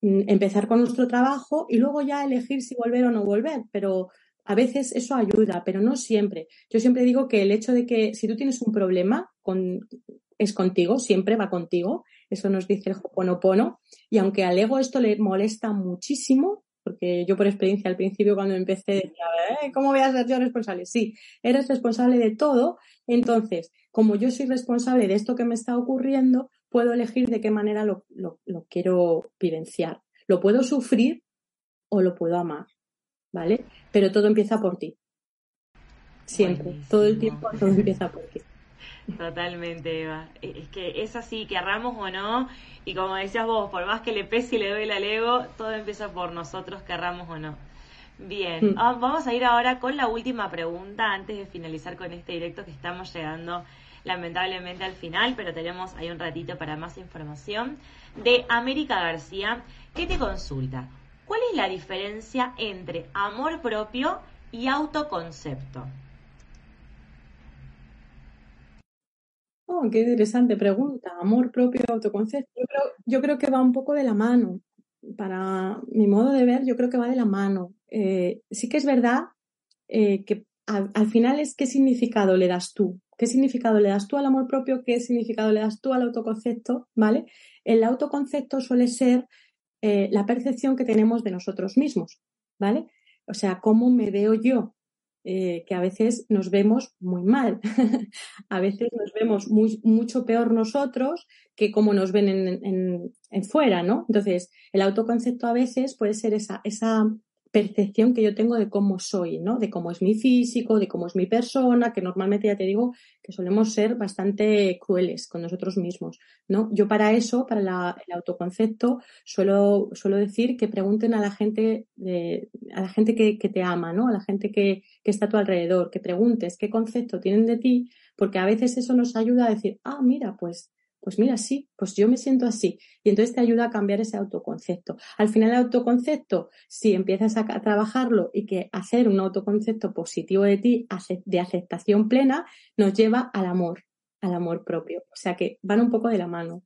mm, empezar con nuestro trabajo y luego ya elegir si volver o no volver. Pero a veces eso ayuda, pero no siempre. Yo siempre digo que el hecho de que si tú tienes un problema es contigo, siempre va contigo. Eso nos dice el Hoponopono. Y aunque al ego esto le molesta muchísimo, porque yo por experiencia al principio cuando empecé decía, ¿Eh? ¿cómo voy a ser yo responsable? Sí, eres responsable de todo. Entonces, como yo soy responsable de esto que me está ocurriendo, puedo elegir de qué manera lo, quiero vivenciar. Lo puedo sufrir o lo puedo amar, ¿vale? Pero todo empieza por ti. Siempre, todo el tiempo todo empieza por ti. Totalmente, Eva. E, es que es así, querramos o no, y como decías vos, por más que le pese y le duele al ego, todo empieza por nosotros, querramos o no. Bien, mm. ah, vamos a ir ahora con la última pregunta antes de finalizar con este directo que estamos llegando lamentablemente al final, pero tenemos ahí un ratito para más información. De América García, que te consulta, ¿cuál es la diferencia entre amor propio y autoconcepto? Oh, qué interesante pregunta. Amor propio, autoconcepto. Yo creo, que va un poco de la mano. Para mi modo de ver, yo creo que va de la mano. Eh, sí que es verdad eh, que al, final es qué significado le das tú. ¿Qué significado le das tú al amor propio? ¿Qué significado le das tú al autoconcepto? ¿Vale? El autoconcepto suele ser eh, la percepción que tenemos de nosotros mismos. ¿Vale? O sea, cómo me veo yo, eh, que a veces nos vemos muy mal. a veces nos vemos muy, mucho peor nosotros que como nos ven en, en, fuera, ¿no? Entonces, el autoconcepto a veces puede ser esa, esa percepción que yo tengo de cómo soy, ¿no? De cómo es mi físico, de cómo es mi persona, que normalmente ya te digo que solemos ser bastante crueles con nosotros mismos, ¿no? Yo para eso, para el autoconcepto, suelo, suelo decir que pregunten a la gente, a la gente que, te ama, ¿no? A la gente que, que está a tu alrededor, que preguntes qué concepto tienen de ti, porque a veces eso nos ayuda a decir, ah, mira, pues pues mira, sí, pues yo me siento así. Y entonces te ayuda a cambiar ese autoconcepto. Al final el autoconcepto, si empiezas a, trabajarlo y que hacer un autoconcepto positivo de ti, de aceptación plena, nos lleva al amor, al amor propio. O sea que van un poco de la mano.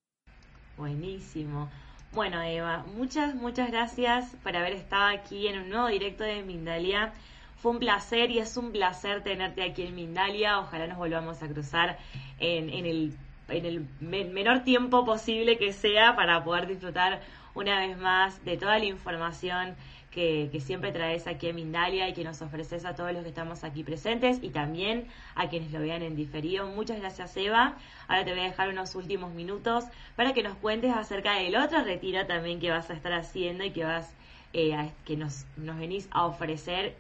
Buenísimo. Bueno, Eva, muchas, muchas gracias por haber estado aquí en un nuevo directo de Mindalia. Fue un placer y es un placer tenerte aquí en Mindalia. Ojalá nos volvamos a cruzar en, en el en el menor tiempo posible que sea para poder disfrutar una vez más de toda la información que, siempre traes aquí en Mindalia y que nos ofreces a todos los que estamos aquí presentes y también a quienes lo vean en diferido. Muchas gracias Eva. Ahora te voy a dejar unos últimos minutos para que nos cuentes acerca del otro retiro también que vas a estar haciendo y que vas eh, que nos, nos venís a ofrecer.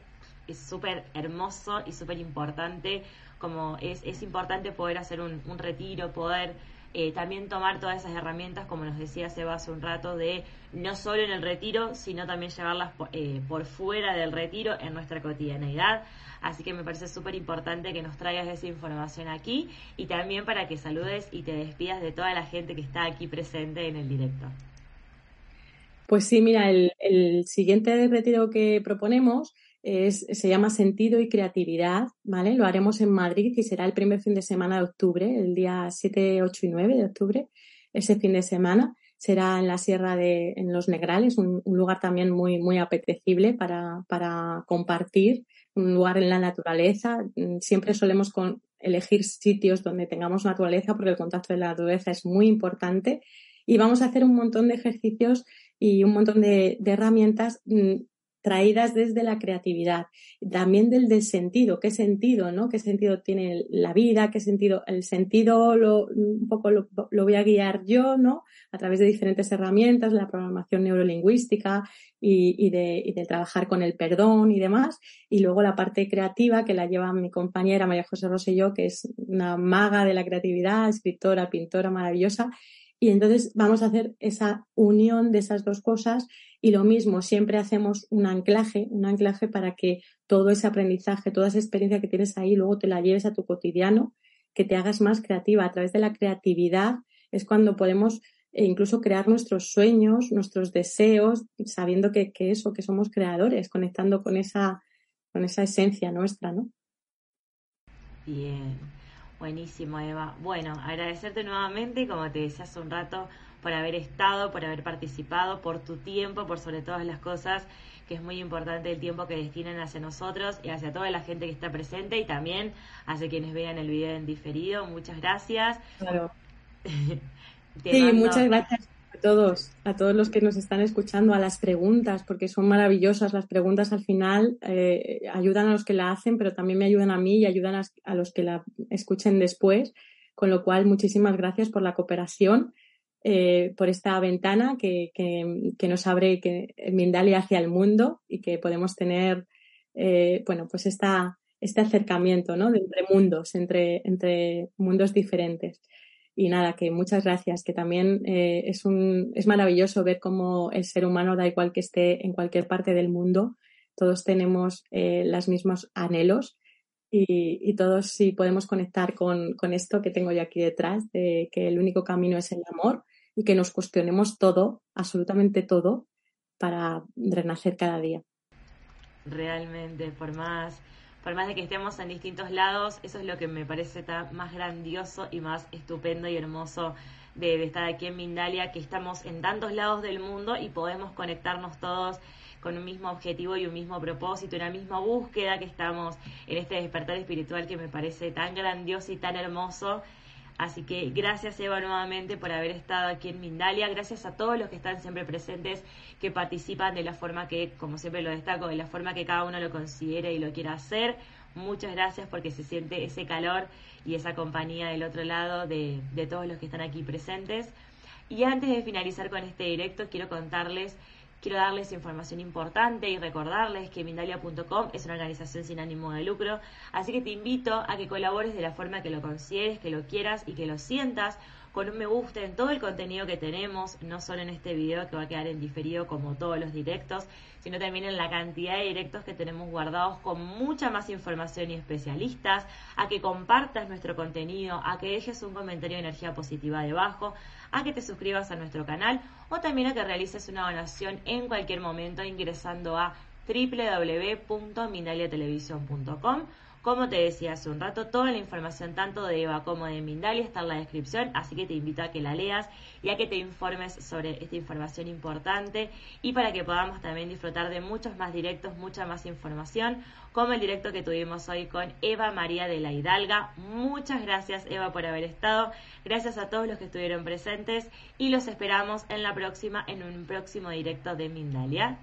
Es súper hermoso y súper importante como es, es importante poder hacer un, retiro, poder eh, también tomar todas esas herramientas, como nos decía Seba hace un rato, de no solo en el retiro, sino también llevarlas por, eh, por fuera del retiro en nuestra cotidianeidad. Así que me parece súper importante que nos traigas esa información aquí y también para que saludes y te despidas de toda la gente que está aquí presente en el directo. Pues sí, mira, el, el siguiente retiro que proponemos se llama Sentido y Creatividad, ¿vale? Lo haremos en Madrid y será el primer fin de semana de octubre, el día 7, 8 y 9 de octubre, ese fin de semana. Será en la Sierra de en Los Negrales, un, lugar también muy, muy apetecible para, para, compartir, un lugar en la naturaleza. Siempre solemos elegir sitios donde tengamos naturaleza porque el contacto de la naturaleza es muy importante y vamos a hacer un montón de ejercicios y un montón de, de herramientas mm, traídas desde la creatividad, también del, sentido, qué sentido, ¿no? ¿Qué sentido tiene la vida? ¿Qué sentido? El sentido lo, un poco lo, voy a guiar yo, ¿no? A través de diferentes herramientas, la programación neurolingüística y, y, de, y de trabajar con el perdón y demás. Y luego la parte creativa que la lleva mi compañera María José Rosselló, que es una maga de la creatividad, escritora, pintora maravillosa Y entonces vamos a hacer esa unión de esas dos cosas y lo mismo, siempre hacemos un anclaje, un anclaje para que todo ese aprendizaje, toda esa experiencia que tienes ahí, luego te la lleves a tu cotidiano, que te hagas más creativa. A través de la creatividad es cuando podemos eh, incluso crear nuestros sueños, nuestros deseos, sabiendo que, que eso, que somos creadores, conectando con esa, con esa esencia nuestra, ¿no? Bien, buenísimo Eva. Bueno, agradecerte nuevamente, como te decía hace un rato, por haber estado, por haber participado, por tu tiempo, por sobre todas las cosas, que es muy importante el tiempo que destinan hacia nosotros y hacia toda la gente que está presente y también hacia quienes vean el video en diferido. Muchas gracias. Claro. sí, muchas gracias todos, a todos los que nos están escuchando, a las preguntas, porque son maravillosas. Las preguntas al final eh, ayudan a los que la hacen, pero también me ayudan a mí y ayudan a los que la escuchen después. Con lo cual, muchísimas gracias por la cooperación eh, por esta ventana que, nos abre que Mindalia hacia el mundo y que podemos tener, eh, bueno, pues esta, este acercamiento, ¿no? De entre mundos, entre, entre mundos diferentes. Y nada, que muchas gracias, que también eh, es, un, es maravilloso ver cómo el ser humano, da igual que esté en cualquier parte del mundo, todos tenemos los mismos anhelos y, todos sí podemos conectar con, con, esto que tengo yo aquí detrás, de que el único camino es el amor y que nos cuestionemos todo, absolutamente todo, para renacer cada día. Realmente, por más, por más de que estemos en distintos lados, eso es lo que me parece más grandioso y más estupendo y hermoso de, de estar aquí en Mindalia, que estamos en tantos lados del mundo y podemos conectarnos todos con un mismo objetivo y un mismo propósito, una misma búsqueda que estamos en este despertar espiritual que me parece tan grandioso y tan hermoso Así que gracias Eva nuevamente por haber estado aquí en Mindalia, gracias a todos los que están siempre presentes, que participan de la forma que, como siempre lo destaco, de la forma que cada uno lo considere y lo quiera hacer. Muchas gracias porque se siente ese calor y esa compañía del otro lado de, de todos los que están aquí presentes. Y antes de finalizar con este directo, quiero contarles Quiero darles información importante y recordarles que Mindalia.com es una organización sin ánimo de lucro, así que te invito a que colabores de la forma que lo consideres, que lo quieras y que lo sientas con un me gusta en todo el contenido que tenemos, no solo en este video que va a quedar en diferido como todos los directos, sino también en la cantidad de directos que tenemos guardados con mucha más información y especialistas, a que compartas nuestro contenido, a que dejes un comentario de energía positiva debajo, a que te suscribas a nuestro canal o también a que realices una donación en cualquier momento ingresando a www.mindaliatelevisión.com como te decía hace un rato, toda la información tanto de Eva como de Mindalia está en la descripción, así que te invito a que la leas y a que te informes sobre esta información importante y para que podamos también disfrutar de muchos más directos, mucha más información, como el directo que tuvimos hoy con Eva María de la Hidalga. Muchas gracias Eva por haber estado, gracias a todos los que estuvieron presentes y los esperamos en la próxima, en un próximo directo de Mindalia.